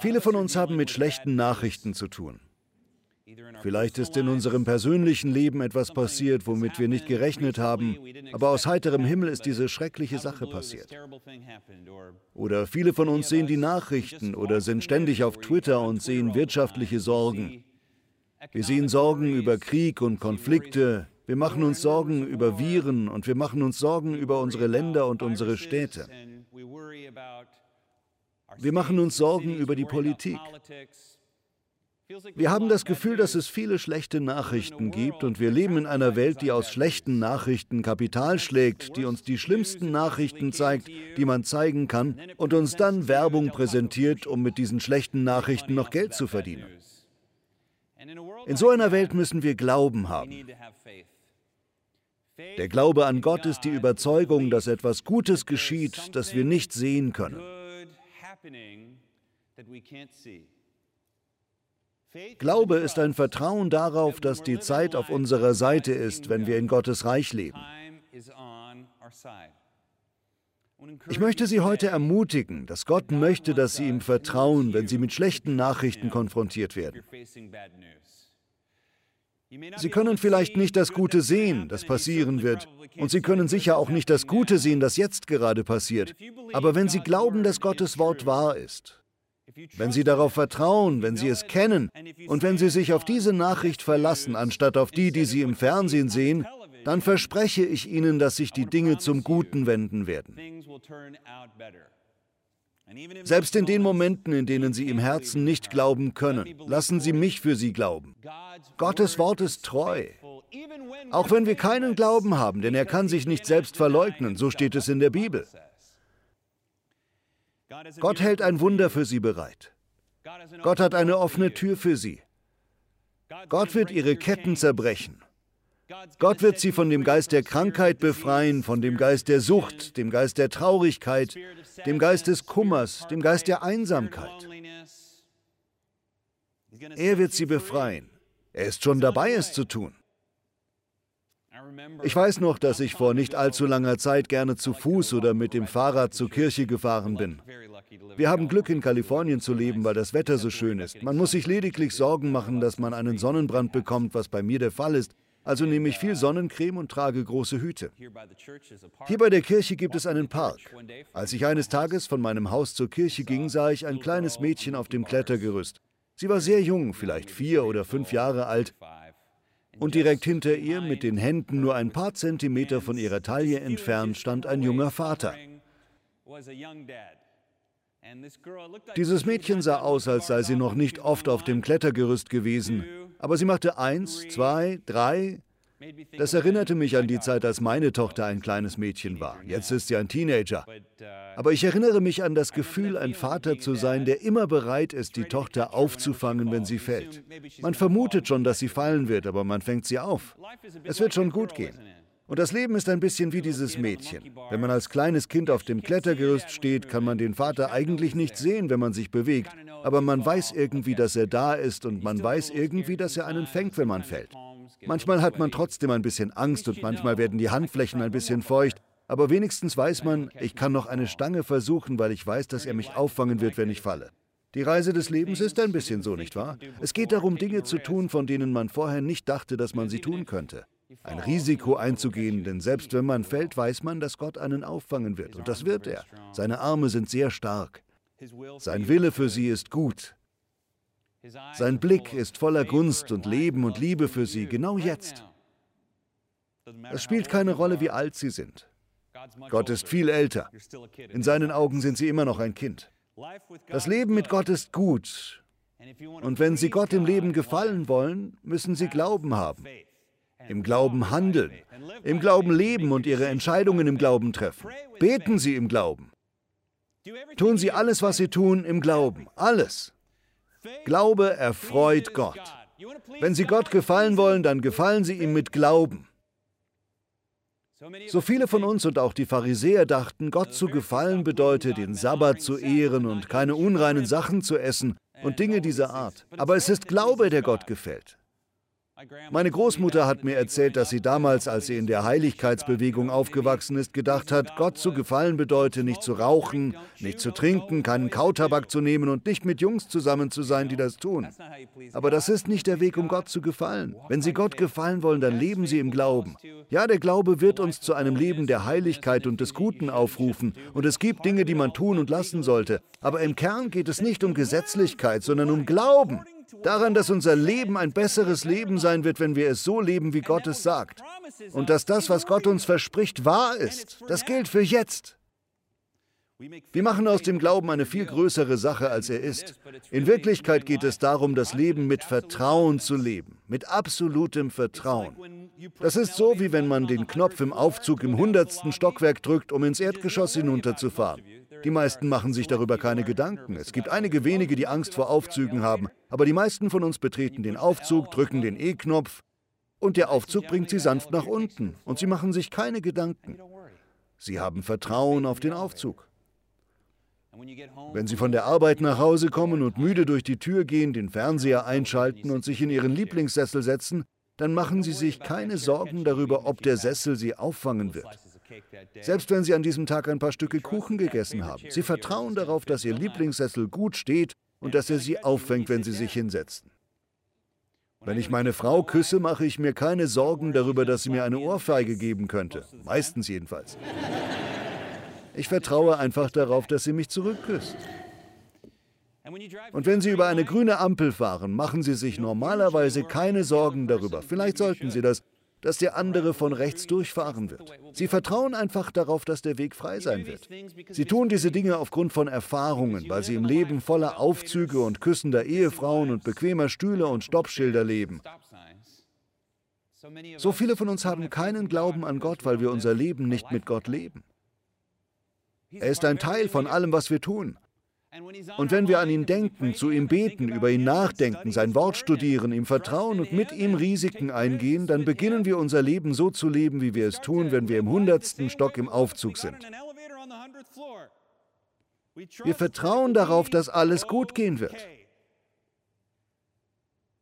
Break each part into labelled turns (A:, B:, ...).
A: Viele von uns haben mit schlechten Nachrichten zu tun. Vielleicht ist in unserem persönlichen Leben etwas passiert, womit wir nicht gerechnet haben, aber aus heiterem Himmel ist diese schreckliche Sache passiert. Oder viele von uns sehen die Nachrichten oder sind ständig auf Twitter und sehen wirtschaftliche Sorgen. Wir sehen Sorgen über Krieg und Konflikte, wir machen uns Sorgen über Viren und wir machen uns Sorgen über unsere Länder und unsere Städte. Wir machen uns Sorgen über die Politik. Wir haben das Gefühl, dass es viele schlechte Nachrichten gibt und wir leben in einer Welt, die aus schlechten Nachrichten Kapital schlägt, die uns die schlimmsten Nachrichten zeigt, die man zeigen kann und uns dann Werbung präsentiert, um mit diesen schlechten Nachrichten noch Geld zu verdienen. In so einer Welt müssen wir Glauben haben. Der Glaube an Gott ist die Überzeugung, dass etwas Gutes geschieht, das wir nicht sehen können. Glaube ist ein Vertrauen darauf, dass die Zeit auf unserer Seite ist, wenn wir in Gottes Reich leben. Ich möchte Sie heute ermutigen, dass Gott möchte, dass Sie ihm vertrauen, wenn Sie mit schlechten Nachrichten konfrontiert werden. Sie können vielleicht nicht das Gute sehen, das passieren wird, und Sie können sicher auch nicht das Gute sehen, das jetzt gerade passiert. Aber wenn Sie glauben, dass Gottes Wort wahr ist, wenn Sie darauf vertrauen, wenn Sie es kennen und wenn Sie sich auf diese Nachricht verlassen, anstatt auf die, die Sie im Fernsehen sehen, dann verspreche ich Ihnen, dass sich die Dinge zum Guten wenden werden. Selbst in den Momenten, in denen Sie im Herzen nicht glauben können, lassen Sie mich für Sie glauben. Gottes Wort ist treu. Auch wenn wir keinen Glauben haben, denn er kann sich nicht selbst verleugnen, so steht es in der Bibel. Gott hält ein Wunder für Sie bereit. Gott hat eine offene Tür für Sie. Gott wird Ihre Ketten zerbrechen. Gott wird sie von dem Geist der Krankheit befreien, von dem Geist der Sucht, dem Geist der Traurigkeit, dem Geist des Kummers, dem Geist der Einsamkeit. Er wird sie befreien. Er ist schon dabei, es zu tun. Ich weiß noch, dass ich vor nicht allzu langer Zeit gerne zu Fuß oder mit dem Fahrrad zur Kirche gefahren bin. Wir haben Glück, in Kalifornien zu leben, weil das Wetter so schön ist. Man muss sich lediglich Sorgen machen, dass man einen Sonnenbrand bekommt, was bei mir der Fall ist. Also nehme ich viel Sonnencreme und trage große Hüte. Hier bei der Kirche gibt es einen Park. Als ich eines Tages von meinem Haus zur Kirche ging, sah ich ein kleines Mädchen auf dem Klettergerüst. Sie war sehr jung, vielleicht vier oder fünf Jahre alt. Und direkt hinter ihr, mit den Händen nur ein paar Zentimeter von ihrer Taille entfernt, stand ein junger Vater. Dieses Mädchen sah aus, als sei sie noch nicht oft auf dem Klettergerüst gewesen, aber sie machte eins, zwei, drei. Das erinnerte mich an die Zeit, als meine Tochter ein kleines Mädchen war. Jetzt ist sie ein Teenager. Aber ich erinnere mich an das Gefühl, ein Vater zu sein, der immer bereit ist, die Tochter aufzufangen, wenn sie fällt. Man vermutet schon, dass sie fallen wird, aber man fängt sie auf. Es wird schon gut gehen. Und das Leben ist ein bisschen wie dieses Mädchen. Wenn man als kleines Kind auf dem Klettergerüst steht, kann man den Vater eigentlich nicht sehen, wenn man sich bewegt. Aber man weiß irgendwie, dass er da ist und man weiß irgendwie, dass er einen fängt, wenn man fällt. Manchmal hat man trotzdem ein bisschen Angst und manchmal werden die Handflächen ein bisschen feucht. Aber wenigstens weiß man, ich kann noch eine Stange versuchen, weil ich weiß, dass er mich auffangen wird, wenn ich falle. Die Reise des Lebens ist ein bisschen so, nicht wahr? Es geht darum, Dinge zu tun, von denen man vorher nicht dachte, dass man sie tun könnte. Ein Risiko einzugehen, denn selbst wenn man fällt, weiß man, dass Gott einen auffangen wird. Und das wird er. Seine Arme sind sehr stark. Sein Wille für sie ist gut. Sein Blick ist voller Gunst und Leben und Liebe für sie, genau jetzt. Es spielt keine Rolle, wie alt sie sind. Gott ist viel älter. In seinen Augen sind sie immer noch ein Kind. Das Leben mit Gott ist gut. Und wenn Sie Gott im Leben gefallen wollen, müssen Sie Glauben haben. Im Glauben handeln. Im Glauben leben und Ihre Entscheidungen im Glauben treffen. Beten Sie im Glauben. Tun Sie alles, was Sie tun, im Glauben. Alles. Glaube erfreut Gott. Wenn Sie Gott gefallen wollen, dann gefallen Sie ihm mit Glauben. So viele von uns und auch die Pharisäer dachten, Gott zu gefallen bedeutet, den Sabbat zu ehren und keine unreinen Sachen zu essen und Dinge dieser Art. Aber es ist Glaube, der Gott gefällt. Meine Großmutter hat mir erzählt, dass sie damals, als sie in der Heiligkeitsbewegung aufgewachsen ist, gedacht hat, Gott zu gefallen bedeutet nicht zu rauchen, nicht zu trinken, keinen Kautabak zu nehmen und nicht mit Jungs zusammen zu sein, die das tun. Aber das ist nicht der Weg, um Gott zu gefallen. Wenn Sie Gott gefallen wollen, dann leben Sie im Glauben. Ja, der Glaube wird uns zu einem Leben der Heiligkeit und des Guten aufrufen. Und es gibt Dinge, die man tun und lassen sollte. Aber im Kern geht es nicht um Gesetzlichkeit, sondern um Glauben. Daran, dass unser Leben ein besseres Leben sein wird, wenn wir es so leben, wie Gott es sagt. Und dass das, was Gott uns verspricht, wahr ist. Das gilt für jetzt. Wir machen aus dem Glauben eine viel größere Sache, als er ist. In Wirklichkeit geht es darum, das Leben mit Vertrauen zu leben, mit absolutem Vertrauen. Das ist so, wie wenn man den Knopf im Aufzug im hundertsten Stockwerk drückt, um ins Erdgeschoss hinunterzufahren. Die meisten machen sich darüber keine Gedanken. Es gibt einige wenige, die Angst vor Aufzügen haben, aber die meisten von uns betreten den Aufzug, drücken den E-Knopf und der Aufzug bringt sie sanft nach unten und sie machen sich keine Gedanken. Sie haben Vertrauen auf den Aufzug. Wenn Sie von der Arbeit nach Hause kommen und müde durch die Tür gehen, den Fernseher einschalten und sich in Ihren Lieblingssessel setzen, dann machen Sie sich keine Sorgen darüber, ob der Sessel Sie auffangen wird. Selbst wenn Sie an diesem Tag ein paar Stücke Kuchen gegessen haben, Sie vertrauen darauf, dass Ihr Lieblingssessel gut steht und dass er Sie auffängt, wenn Sie sich hinsetzen. Wenn ich meine Frau küsse, mache ich mir keine Sorgen darüber, dass sie mir eine Ohrfeige geben könnte. Meistens jedenfalls. Ich vertraue einfach darauf, dass sie mich zurückküsst. Und wenn Sie über eine grüne Ampel fahren, machen Sie sich normalerweise keine Sorgen darüber. Vielleicht sollten Sie das, dass der andere von rechts durchfahren wird. Sie vertrauen einfach darauf, dass der Weg frei sein wird. Sie tun diese Dinge aufgrund von Erfahrungen, weil sie im Leben voller Aufzüge und küssender Ehefrauen und bequemer Stühle und Stoppschilder leben. So viele von uns haben keinen Glauben an Gott, weil wir unser Leben nicht mit Gott leben. Er ist ein Teil von allem, was wir tun. Und wenn wir an ihn denken, zu ihm beten, über ihn nachdenken, sein Wort studieren, ihm vertrauen und mit ihm Risiken eingehen, dann beginnen wir unser Leben so zu leben, wie wir es tun, wenn wir im hundertsten Stock im Aufzug sind. Wir vertrauen darauf, dass alles gut gehen wird.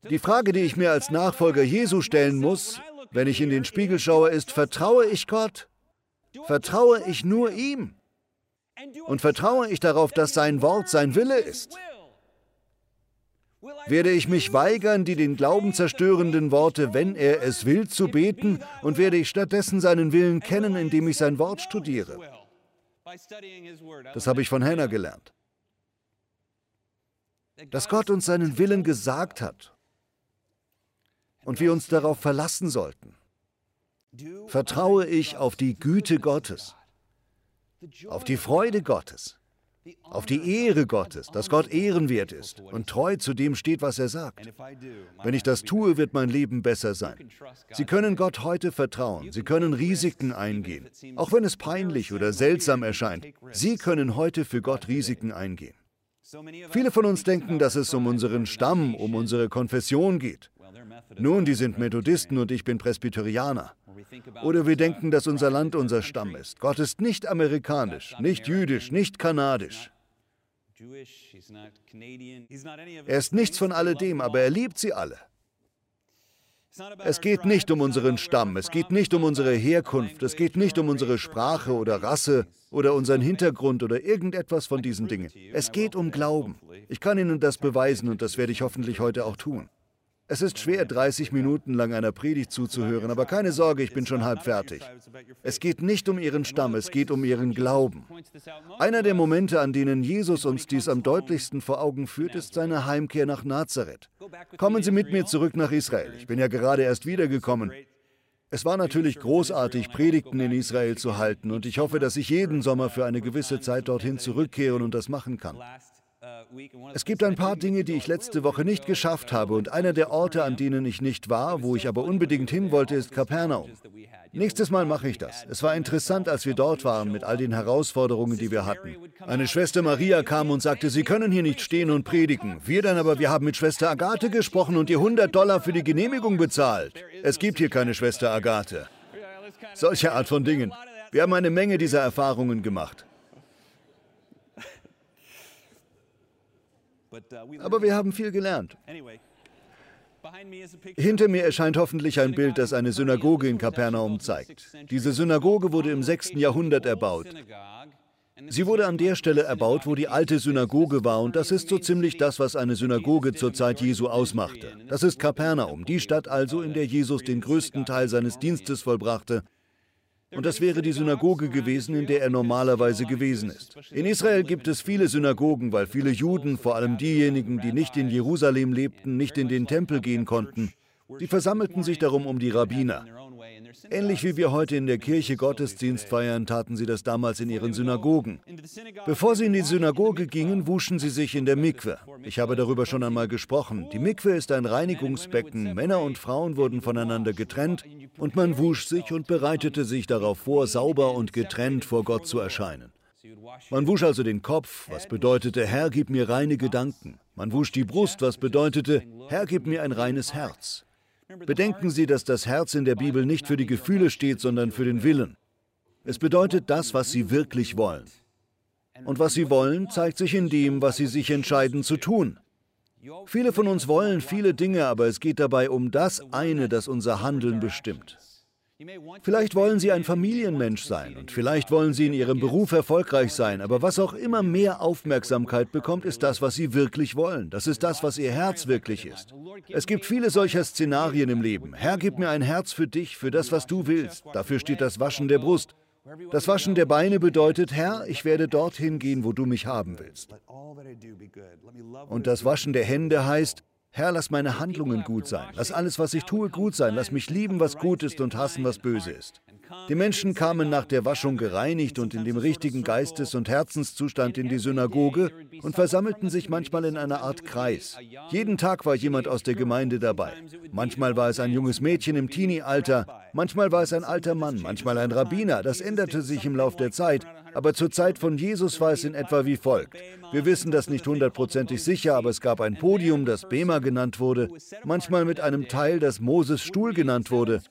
A: Die Frage, die ich mir als Nachfolger Jesu stellen muss, wenn ich in den Spiegel schaue, ist, vertraue ich Gott? Vertraue ich nur ihm? Und vertraue ich darauf, dass sein Wort sein Wille ist? Werde ich mich weigern, die den Glauben zerstörenden Worte, wenn er es will, zu beten, und werde ich stattdessen seinen Willen kennen, indem ich sein Wort studiere? Das habe ich von Hannah gelernt. Dass Gott uns seinen Willen gesagt hat und wir uns darauf verlassen sollten. Vertraue ich auf die Güte Gottes auf die Freude Gottes, auf die Ehre Gottes, dass Gott ehrenwert ist und treu zu dem steht, was er sagt. Wenn ich das tue, wird mein Leben besser sein. Sie können Gott heute vertrauen. Sie können Risiken eingehen, auch wenn es peinlich oder seltsam erscheint. Sie können heute für Gott Risiken eingehen. Viele von uns denken, dass es um unseren Stamm, um unsere Konfession geht. Nun, die sind Methodisten und ich bin Presbyterianer. Oder wir denken, dass unser Land unser Stamm ist. Gott ist nicht amerikanisch, nicht jüdisch, nicht kanadisch. Er ist nichts von alledem, aber er liebt sie alle. Es geht nicht um unseren Stamm, es geht nicht um unsere Herkunft, es geht nicht um unsere Sprache oder Rasse oder unseren Hintergrund oder irgendetwas von diesen Dingen. Es geht um Glauben. Ich kann Ihnen das beweisen und das werde ich hoffentlich heute auch tun. Es ist schwer, 30 Minuten lang einer Predigt zuzuhören, aber keine Sorge, ich bin schon halb fertig. Es geht nicht um ihren Stamm, es geht um ihren Glauben. Einer der Momente, an denen Jesus uns dies am deutlichsten vor Augen führt, ist seine Heimkehr nach Nazareth. Kommen Sie mit mir zurück nach Israel. Ich bin ja gerade erst wiedergekommen. Es war natürlich großartig, Predigten in Israel zu halten, und ich hoffe, dass ich jeden Sommer für eine gewisse Zeit dorthin zurückkehren und das machen kann. Es gibt ein paar Dinge, die ich letzte Woche nicht geschafft habe und einer der Orte, an denen ich nicht war, wo ich aber unbedingt hin wollte, ist Kapernaum. Nächstes Mal mache ich das. Es war interessant, als wir dort waren mit all den Herausforderungen, die wir hatten. Eine Schwester Maria kam und sagte, Sie können hier nicht stehen und predigen. Wir dann aber, wir haben mit Schwester Agathe gesprochen und ihr 100 Dollar für die Genehmigung bezahlt. Es gibt hier keine Schwester Agathe. Solche Art von Dingen. Wir haben eine Menge dieser Erfahrungen gemacht. Aber wir haben viel gelernt. Hinter mir erscheint hoffentlich ein Bild, das eine Synagoge in Kapernaum zeigt. Diese Synagoge wurde im 6. Jahrhundert erbaut. Sie wurde an der Stelle erbaut, wo die alte Synagoge war, und das ist so ziemlich das, was eine Synagoge zur Zeit Jesu ausmachte. Das ist Kapernaum, die Stadt also, in der Jesus den größten Teil seines Dienstes vollbrachte. Und das wäre die Synagoge gewesen, in der er normalerweise gewesen ist. In Israel gibt es viele Synagogen, weil viele Juden, vor allem diejenigen, die nicht in Jerusalem lebten, nicht in den Tempel gehen konnten. Sie versammelten sich darum um die Rabbiner. Ähnlich wie wir heute in der Kirche Gottesdienst feiern, taten sie das damals in ihren Synagogen. Bevor sie in die Synagoge gingen, wuschen sie sich in der Mikwe. Ich habe darüber schon einmal gesprochen. Die Mikwe ist ein Reinigungsbecken. Männer und Frauen wurden voneinander getrennt und man wusch sich und bereitete sich darauf vor, sauber und getrennt vor Gott zu erscheinen. Man wusch also den Kopf, was bedeutete, Herr, gib mir reine Gedanken. Man wusch die Brust, was bedeutete, Herr, gib mir ein reines Herz. Bedenken Sie, dass das Herz in der Bibel nicht für die Gefühle steht, sondern für den Willen. Es bedeutet das, was Sie wirklich wollen. Und was Sie wollen, zeigt sich in dem, was Sie sich entscheiden zu tun. Viele von uns wollen viele Dinge, aber es geht dabei um das eine, das unser Handeln bestimmt. Vielleicht wollen Sie ein Familienmensch sein und vielleicht wollen Sie in Ihrem Beruf erfolgreich sein, aber was auch immer mehr Aufmerksamkeit bekommt, ist das, was Sie wirklich wollen. Das ist das, was Ihr Herz wirklich ist. Es gibt viele solcher Szenarien im Leben. Herr, gib mir ein Herz für dich, für das, was du willst. Dafür steht das Waschen der Brust. Das Waschen der Beine bedeutet, Herr, ich werde dorthin gehen, wo du mich haben willst. Und das Waschen der Hände heißt, Herr, lass meine Handlungen gut sein. Lass alles, was ich tue, gut sein. Lass mich lieben, was gut ist und hassen, was böse ist. Die Menschen kamen nach der Waschung gereinigt und in dem richtigen Geistes- und Herzenszustand in die Synagoge und versammelten sich manchmal in einer Art Kreis. Jeden Tag war jemand aus der Gemeinde dabei. Manchmal war es ein junges Mädchen im Teenie-Alter, manchmal war es ein alter Mann, manchmal ein Rabbiner. Das änderte sich im Lauf der Zeit. Aber zur Zeit von Jesus war es in etwa wie folgt. Wir wissen das nicht hundertprozentig sicher, aber es gab ein Podium, das Bema genannt wurde, manchmal mit einem Teil, das Moses Stuhl genannt wurde.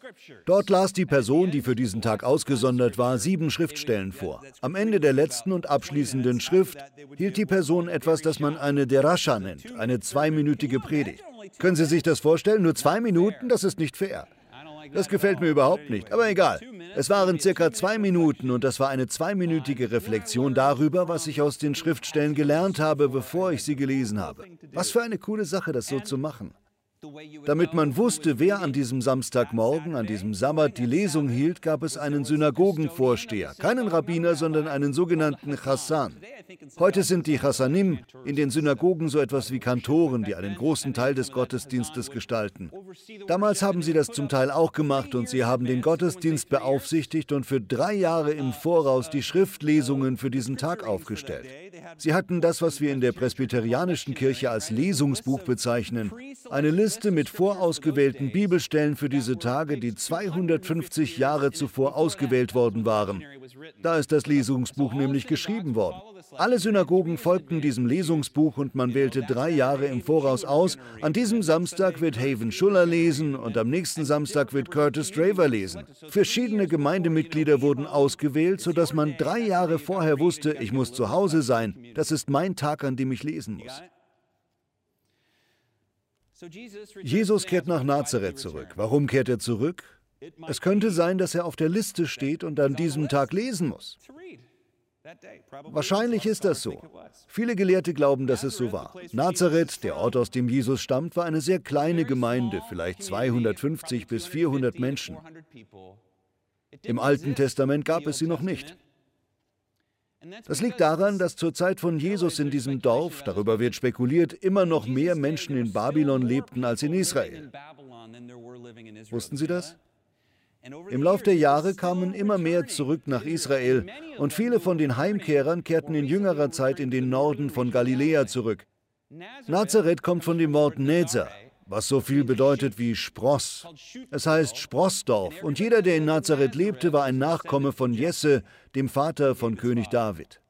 A: Dort las die Person, die für diesen Tag ausgesondert war, sieben Schriftstellen vor. Am Ende der letzten und abschließenden Schrift hielt die Person etwas, das man eine Derascha nennt, eine zweiminütige Predigt. Können Sie sich das vorstellen? Nur zwei Minuten? Das ist nicht fair. Das gefällt mir überhaupt nicht, aber egal. Es waren circa zwei Minuten und das war eine zweiminütige Reflexion darüber, was ich aus den Schriftstellen gelernt habe, bevor ich sie gelesen habe. Was für eine coole Sache, das so zu machen. Damit man wusste, wer an diesem Samstagmorgen, an diesem Sabbat die Lesung hielt, gab es einen Synagogenvorsteher, keinen Rabbiner, sondern einen sogenannten Chassan. Heute sind die Chassanim in den Synagogen so etwas wie Kantoren, die einen großen Teil des Gottesdienstes gestalten. Damals haben sie das zum Teil auch gemacht und sie haben den Gottesdienst beaufsichtigt und für drei Jahre im Voraus die Schriftlesungen für diesen Tag aufgestellt. Sie hatten das, was wir in der presbyterianischen Kirche als Lesungsbuch bezeichnen, eine Liste mit vorausgewählten Bibelstellen für diese Tage, die 250 Jahre zuvor ausgewählt worden waren. Da ist das Lesungsbuch nämlich geschrieben worden. Alle Synagogen folgten diesem Lesungsbuch und man wählte drei Jahre im Voraus aus. An diesem Samstag wird Haven Schuller lesen und am nächsten Samstag wird Curtis Draver lesen. Verschiedene Gemeindemitglieder wurden ausgewählt, sodass man drei Jahre vorher wusste, ich muss zu Hause sein. Das ist mein Tag, an dem ich lesen muss. Jesus kehrt nach Nazareth zurück. Warum kehrt er zurück? Es könnte sein, dass er auf der Liste steht und an diesem Tag lesen muss. Wahrscheinlich ist das so. Viele Gelehrte glauben, dass es so war. Nazareth, der Ort, aus dem Jesus stammt, war eine sehr kleine Gemeinde, vielleicht 250 bis 400 Menschen. Im Alten Testament gab es sie noch nicht. Das liegt daran, dass zur Zeit von Jesus in diesem Dorf, darüber wird spekuliert, immer noch mehr Menschen in Babylon lebten als in Israel. Wussten Sie das? Im Lauf der Jahre kamen immer mehr zurück nach Israel und viele von den Heimkehrern kehrten in jüngerer Zeit in den Norden von Galiläa zurück. Nazareth kommt von dem Wort Nezer, was so viel bedeutet wie Spross. Es heißt Sprossdorf und jeder, der in Nazareth lebte, war ein Nachkomme von Jesse, dem Vater von König David.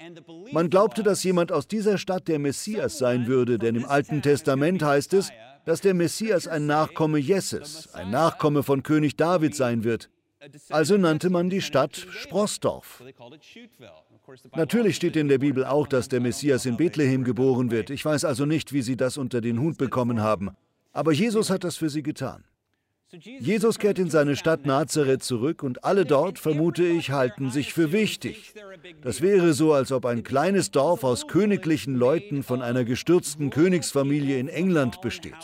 A: Man glaubte, dass jemand aus dieser Stadt der Messias sein würde, denn im Alten Testament heißt es, dass der Messias ein Nachkomme Jesses, ein Nachkomme von König David sein wird. Also nannte man die Stadt Sprossdorf. Natürlich steht in der Bibel auch, dass der Messias in Bethlehem geboren wird. Ich weiß also nicht, wie sie das unter den Hut bekommen haben. Aber Jesus hat das für sie getan. Jesus kehrt in seine Stadt Nazareth zurück und alle dort, vermute ich, halten sich für wichtig. Das wäre so, als ob ein kleines Dorf aus königlichen Leuten von einer gestürzten Königsfamilie in England besteht.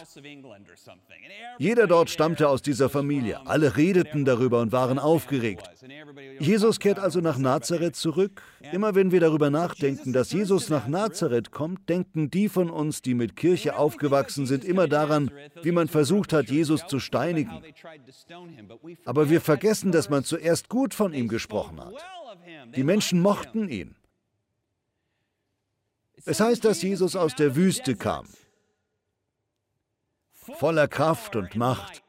A: Jeder dort stammte aus dieser Familie. Alle redeten darüber und waren aufgeregt. Jesus kehrt also nach Nazareth zurück. Immer wenn wir darüber nachdenken, dass Jesus nach Nazareth kommt, denken die von uns, die mit Kirche aufgewachsen sind, immer daran, wie man versucht hat, Jesus zu steinigen. Aber wir vergessen, dass man zuerst gut von ihm gesprochen hat. Die Menschen mochten ihn. Es heißt, dass Jesus aus der Wüste kam voller Kraft und Macht.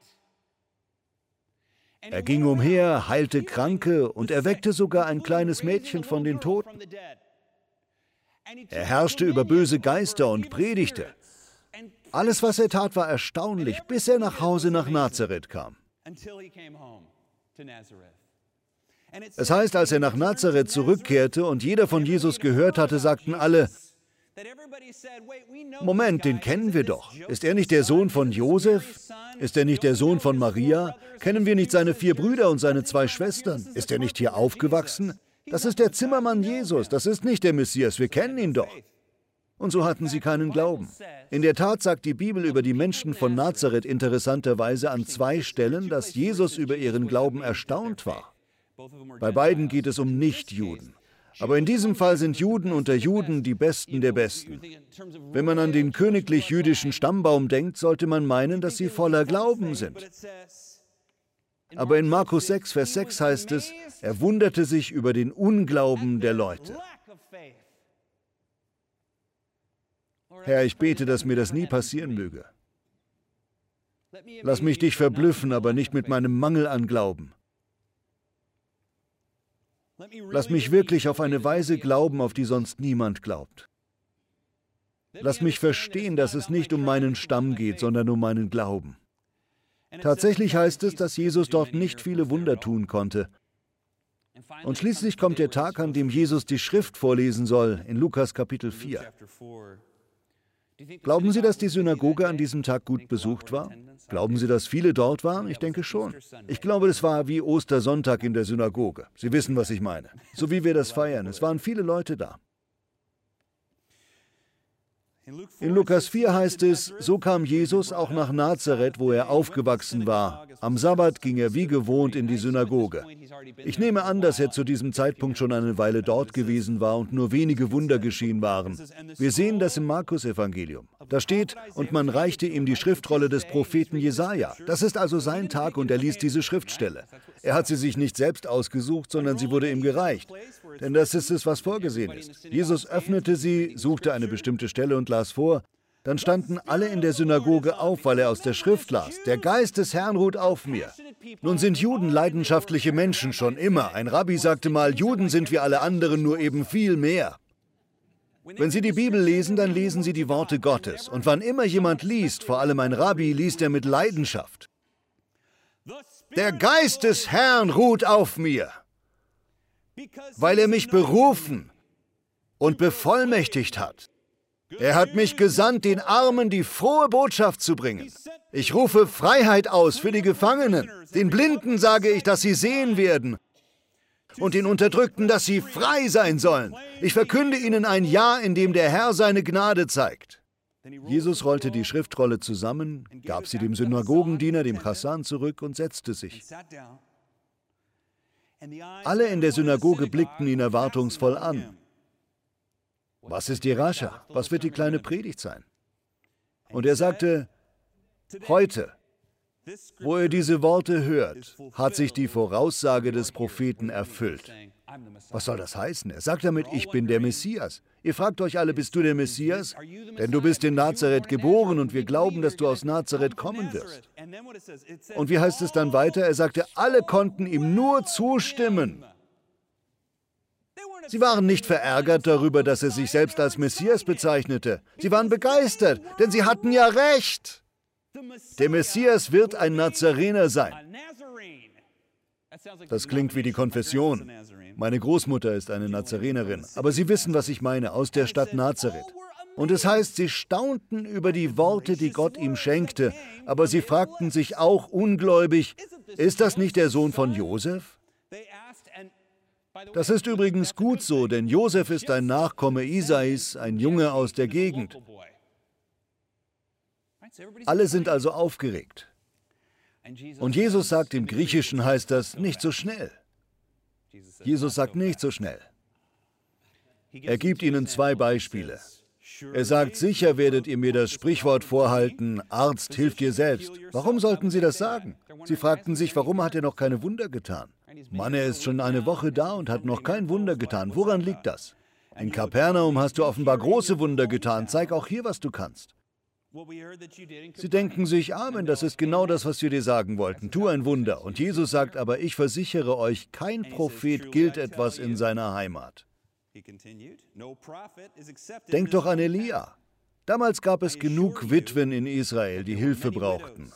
A: Er ging umher, heilte Kranke und erweckte sogar ein kleines Mädchen von den Toten. Er herrschte über böse Geister und predigte. Alles, was er tat, war erstaunlich, bis er nach Hause nach Nazareth kam. Es heißt, als er nach Nazareth zurückkehrte und jeder von Jesus gehört hatte, sagten alle, Moment, den kennen wir doch. Ist er nicht der Sohn von Josef? Ist er nicht der Sohn von Maria? Kennen wir nicht seine vier Brüder und seine zwei Schwestern? Ist er nicht hier aufgewachsen? Das ist der Zimmermann Jesus, das ist nicht der Messias, wir kennen ihn doch. Und so hatten sie keinen Glauben. In der Tat sagt die Bibel über die Menschen von Nazareth interessanterweise an zwei Stellen, dass Jesus über ihren Glauben erstaunt war. Bei beiden geht es um Nichtjuden. Aber in diesem Fall sind Juden unter Juden die Besten der Besten. Wenn man an den königlich-jüdischen Stammbaum denkt, sollte man meinen, dass sie voller Glauben sind. Aber in Markus 6, Vers 6 heißt es, er wunderte sich über den Unglauben der Leute. Herr, ich bete, dass mir das nie passieren möge. Lass mich dich verblüffen, aber nicht mit meinem Mangel an Glauben. Lass mich wirklich auf eine Weise glauben, auf die sonst niemand glaubt. Lass mich verstehen, dass es nicht um meinen Stamm geht, sondern um meinen Glauben. Tatsächlich heißt es, dass Jesus dort nicht viele Wunder tun konnte. Und schließlich kommt der Tag, an dem Jesus die Schrift vorlesen soll, in Lukas Kapitel 4. Glauben Sie, dass die Synagoge an diesem Tag gut besucht war? Glauben Sie, dass viele dort waren? Ich denke schon. Ich glaube, es war wie Ostersonntag in der Synagoge. Sie wissen, was ich meine. So wie wir das feiern. Es waren viele Leute da. In Lukas 4 heißt es, so kam Jesus auch nach Nazareth, wo er aufgewachsen war. Am Sabbat ging er wie gewohnt in die Synagoge. Ich nehme an, dass er zu diesem Zeitpunkt schon eine Weile dort gewesen war und nur wenige Wunder geschehen waren. Wir sehen das im Markus-Evangelium. Da steht, und man reichte ihm die Schriftrolle des Propheten Jesaja. Das ist also sein Tag und er liest diese Schriftstelle. Er hat sie sich nicht selbst ausgesucht, sondern sie wurde ihm gereicht. Denn das ist es, was vorgesehen ist. Jesus öffnete sie, suchte eine bestimmte Stelle und las vor. Dann standen alle in der Synagoge auf, weil er aus der Schrift las. Der Geist des Herrn ruht auf mir. Nun sind Juden leidenschaftliche Menschen schon immer. Ein Rabbi sagte mal, Juden sind wie alle anderen, nur eben viel mehr. Wenn Sie die Bibel lesen, dann lesen Sie die Worte Gottes. Und wann immer jemand liest, vor allem ein Rabbi, liest er mit Leidenschaft. Der Geist des Herrn ruht auf mir, weil er mich berufen und bevollmächtigt hat er hat mich gesandt, den Armen die frohe Botschaft zu bringen. Ich rufe Freiheit aus für die Gefangenen. Den Blinden sage ich, dass sie sehen werden. Und den Unterdrückten, dass sie frei sein sollen. Ich verkünde ihnen ein Jahr, in dem der Herr seine Gnade zeigt. Jesus rollte die Schriftrolle zusammen, gab sie dem Synagogendiener, dem Hassan, zurück und setzte sich. Alle in der Synagoge blickten ihn erwartungsvoll an. Was ist die Rascha? Was wird die kleine Predigt sein? Und er sagte, heute, wo er diese Worte hört, hat sich die Voraussage des Propheten erfüllt. Was soll das heißen? Er sagt damit, ich bin der Messias. Ihr fragt euch alle, bist du der Messias? Denn du bist in Nazareth geboren und wir glauben, dass du aus Nazareth kommen wirst. Und wie heißt es dann weiter? Er sagte, alle konnten ihm nur zustimmen. Sie waren nicht verärgert darüber, dass er sich selbst als Messias bezeichnete. Sie waren begeistert, denn sie hatten ja recht. Der Messias wird ein Nazarener sein. Das klingt wie die Konfession. Meine Großmutter ist eine Nazarenerin, aber Sie wissen, was ich meine, aus der Stadt Nazareth. Und es heißt, sie staunten über die Worte, die Gott ihm schenkte, aber sie fragten sich auch ungläubig, ist das nicht der Sohn von Josef? Das ist übrigens gut so, denn Josef ist ein Nachkomme Isais, ein Junge aus der Gegend. Alle sind also aufgeregt. Und Jesus sagt, im Griechischen heißt das nicht so schnell. Jesus sagt nicht so schnell. Er gibt ihnen zwei Beispiele. Er sagt, sicher werdet ihr mir das Sprichwort vorhalten, Arzt, hilft dir selbst. Warum sollten sie das sagen? Sie fragten sich, warum hat er noch keine Wunder getan? Mann, er ist schon eine Woche da und hat noch kein Wunder getan. Woran liegt das? In Kapernaum hast du offenbar große Wunder getan. Zeig auch hier, was du kannst. Sie denken sich, Amen, das ist genau das, was wir dir sagen wollten. Tu ein Wunder. Und Jesus sagt aber, ich versichere euch, kein Prophet gilt etwas in seiner Heimat. Denkt doch an Elia. Damals gab es genug Witwen in Israel, die Hilfe brauchten.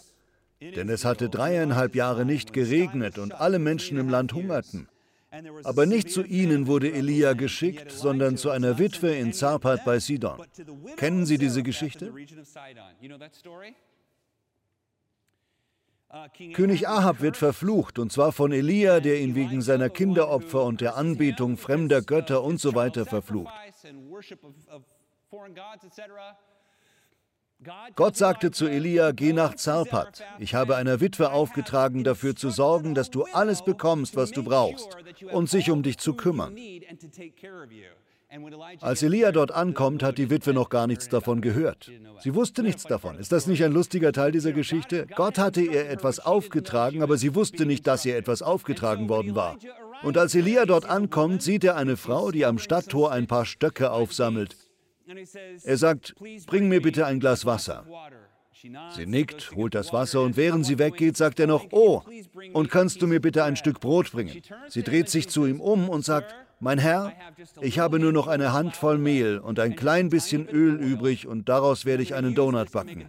A: Denn es hatte dreieinhalb Jahre nicht geregnet und alle Menschen im Land hungerten. Aber nicht zu ihnen wurde Elia geschickt, sondern zu einer Witwe in Zarpat bei Sidon. Kennen Sie diese Geschichte? König Ahab wird verflucht, und zwar von Elia, der ihn wegen seiner Kinderopfer und der Anbetung fremder Götter und so verflucht. Gott sagte zu Elia, geh nach Zarpat. Ich habe einer Witwe aufgetragen, dafür zu sorgen, dass du alles bekommst, was du brauchst, und sich um dich zu kümmern. Als Elia dort ankommt, hat die Witwe noch gar nichts davon gehört. Sie wusste nichts davon. Ist das nicht ein lustiger Teil dieser Geschichte? Gott hatte ihr etwas aufgetragen, aber sie wusste nicht, dass ihr etwas aufgetragen worden war. Und als Elia dort ankommt, sieht er eine Frau, die am Stadttor ein paar Stöcke aufsammelt. Er sagt, bring mir bitte ein Glas Wasser. Sie nickt, holt das Wasser und während sie weggeht, sagt er noch, oh, und kannst du mir bitte ein Stück Brot bringen? Sie dreht sich zu ihm um und sagt, mein Herr, ich habe nur noch eine Handvoll Mehl und ein klein bisschen Öl übrig und daraus werde ich einen Donut backen.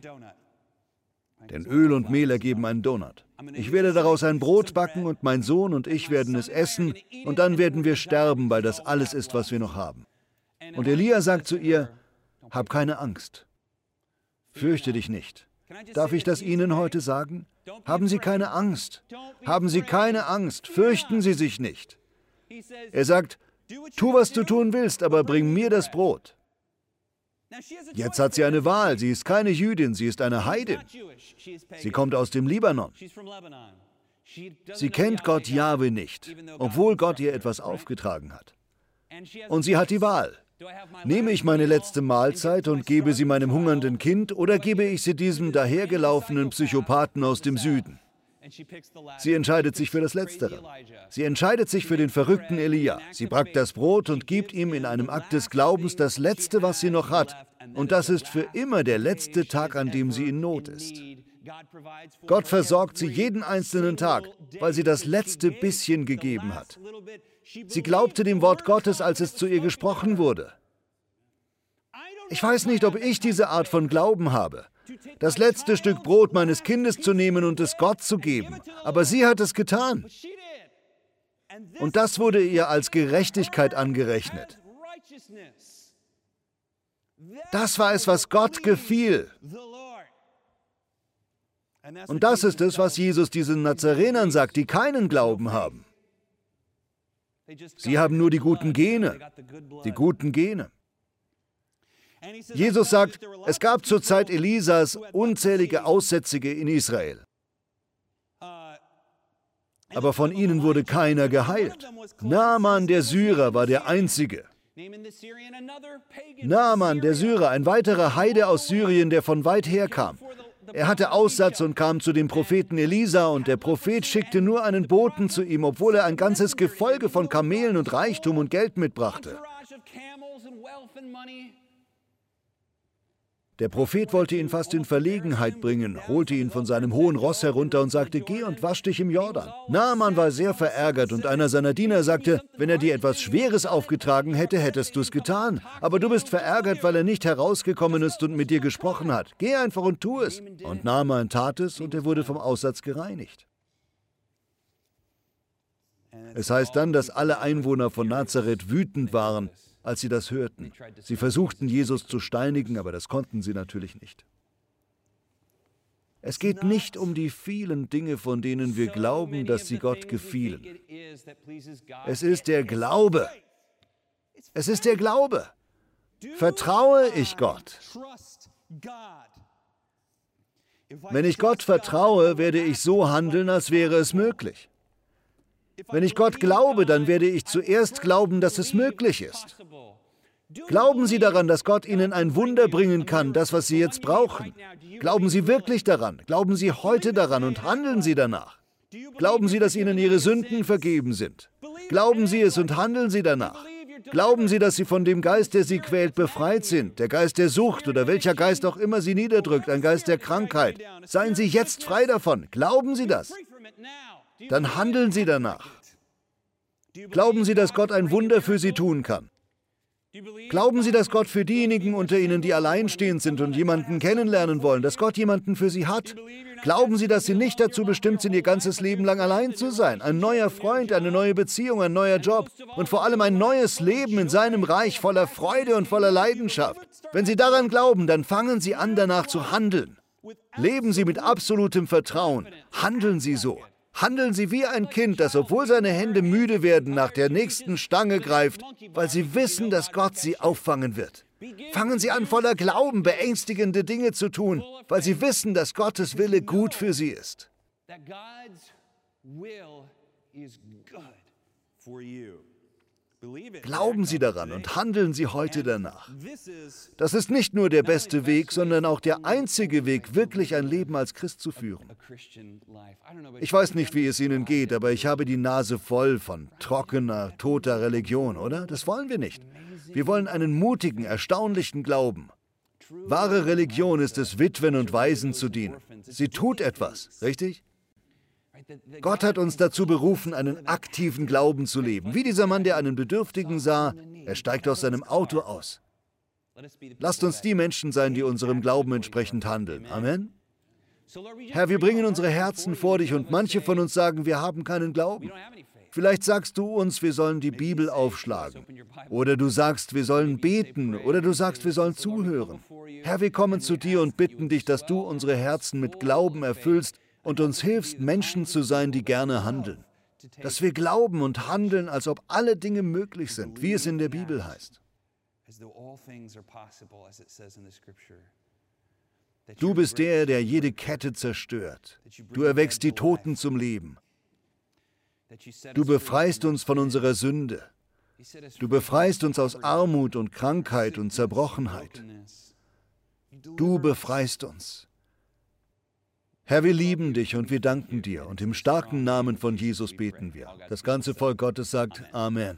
A: Denn Öl und Mehl ergeben einen Donut. Ich werde daraus ein Brot backen und mein Sohn und ich werden es essen und dann werden wir sterben, weil das alles ist, was wir noch haben. Und Elia sagt zu ihr, hab keine Angst. Fürchte dich nicht. Darf ich das Ihnen heute sagen? Haben Sie keine Angst. Haben Sie keine Angst. Fürchten Sie sich nicht. Er sagt, tu, was du tun willst, aber bring mir das Brot. Jetzt hat sie eine Wahl. Sie ist keine Jüdin, sie ist eine Heidin. Sie kommt aus dem Libanon. Sie kennt Gott Jahwe nicht, obwohl Gott ihr etwas aufgetragen hat. Und sie hat die Wahl. Nehme ich meine letzte Mahlzeit und gebe sie meinem hungernden Kind oder gebe ich sie diesem dahergelaufenen Psychopathen aus dem Süden? Sie entscheidet sich für das Letztere. Sie entscheidet sich für den verrückten Elia. Sie backt das Brot und gibt ihm in einem Akt des Glaubens das Letzte, was sie noch hat. Und das ist für immer der letzte Tag, an dem sie in Not ist. Gott versorgt sie jeden einzelnen Tag, weil sie das letzte bisschen gegeben hat. Sie glaubte dem Wort Gottes, als es zu ihr gesprochen wurde. Ich weiß nicht, ob ich diese Art von Glauben habe, das letzte Stück Brot meines Kindes zu nehmen und es Gott zu geben. Aber sie hat es getan. Und das wurde ihr als Gerechtigkeit angerechnet. Das war es, was Gott gefiel. Und das ist es, was Jesus diesen Nazarenern sagt, die keinen Glauben haben. Sie haben nur die guten Gene, die guten Gene. Jesus sagt, es gab zur Zeit Elisas unzählige Aussätzige in Israel. Aber von ihnen wurde keiner geheilt. Naaman der Syrer war der Einzige. Naaman der Syrer, ein weiterer Heide aus Syrien, der von weit her kam. Er hatte Aussatz und kam zu dem Propheten Elisa und der Prophet schickte nur einen Boten zu ihm, obwohl er ein ganzes Gefolge von Kamelen und Reichtum und Geld mitbrachte. Der Prophet wollte ihn fast in Verlegenheit bringen, holte ihn von seinem hohen Ross herunter und sagte, geh und wasch dich im Jordan. Naaman war sehr verärgert und einer seiner Diener sagte, wenn er dir etwas Schweres aufgetragen hätte, hättest du es getan. Aber du bist verärgert, weil er nicht herausgekommen ist und mit dir gesprochen hat. Geh einfach und tu es. Und Naaman tat es und er wurde vom Aussatz gereinigt. Es heißt dann, dass alle Einwohner von Nazareth wütend waren, als sie das hörten. Sie versuchten, Jesus zu steinigen, aber das konnten sie natürlich nicht. Es geht nicht um die vielen Dinge, von denen wir glauben, dass sie Gott gefielen. Es ist der Glaube. Es ist der Glaube. Vertraue ich Gott? Wenn ich Gott vertraue, werde ich so handeln, als wäre es möglich. Wenn ich Gott glaube, dann werde ich zuerst glauben, dass es möglich ist. Glauben Sie daran, dass Gott Ihnen ein Wunder bringen kann, das, was Sie jetzt brauchen? Glauben Sie wirklich daran? Glauben Sie heute daran und handeln Sie danach? Glauben Sie, dass Ihnen Ihre Sünden vergeben sind? Glauben Sie es und handeln Sie danach? Glauben Sie, dass Sie von dem Geist, der Sie quält, befreit sind? Der Geist der Sucht oder welcher Geist auch immer Sie niederdrückt, ein Geist der Krankheit. Seien Sie jetzt frei davon. Glauben Sie das? Dann handeln Sie danach. Glauben Sie, dass Gott ein Wunder für Sie tun kann? Glauben Sie, dass Gott für diejenigen unter Ihnen, die alleinstehend sind und jemanden kennenlernen wollen, dass Gott jemanden für sie hat? Glauben Sie, dass Sie nicht dazu bestimmt sind, Ihr ganzes Leben lang allein zu sein? Ein neuer Freund, eine neue Beziehung, ein neuer Job und vor allem ein neues Leben in seinem Reich voller Freude und voller Leidenschaft. Wenn Sie daran glauben, dann fangen Sie an, danach zu handeln. Leben Sie mit absolutem Vertrauen. Handeln Sie so. Handeln Sie wie ein Kind, das, obwohl seine Hände müde werden, nach der nächsten Stange greift, weil Sie wissen, dass Gott Sie auffangen wird. Fangen Sie an, voller Glauben beängstigende Dinge zu tun, weil Sie wissen, dass Gottes Wille gut für Sie ist. Glauben Sie daran und handeln Sie heute danach. Das ist nicht nur der beste Weg, sondern auch der einzige Weg, wirklich ein Leben als Christ zu führen. Ich weiß nicht, wie es Ihnen geht, aber ich habe die Nase voll von trockener, toter Religion, oder? Das wollen wir nicht. Wir wollen einen mutigen, erstaunlichen Glauben. Wahre Religion ist es, Witwen und Waisen zu dienen. Sie tut etwas, richtig? Gott hat uns dazu berufen, einen aktiven Glauben zu leben. Wie dieser Mann, der einen Bedürftigen sah, er steigt aus seinem Auto aus. Lasst uns die Menschen sein, die unserem Glauben entsprechend handeln. Amen. Herr, wir bringen unsere Herzen vor dich und manche von uns sagen, wir haben keinen Glauben. Vielleicht sagst du uns, wir sollen die Bibel aufschlagen. Oder du sagst, wir sollen beten. Oder du sagst, wir sollen zuhören. Herr, wir kommen zu dir und bitten dich, dass du unsere Herzen mit Glauben erfüllst und uns hilfst, Menschen zu sein, die gerne handeln. Dass wir glauben und handeln, als ob alle Dinge möglich sind, wie es in der Bibel heißt. Du bist der, der jede Kette zerstört. Du erweckst die Toten zum Leben. Du befreist uns von unserer Sünde. Du befreist uns aus Armut und Krankheit und Zerbrochenheit. Du befreist uns. Herr, wir lieben dich und wir danken dir und im starken Namen von Jesus beten wir. Das ganze Volk Gottes sagt Amen.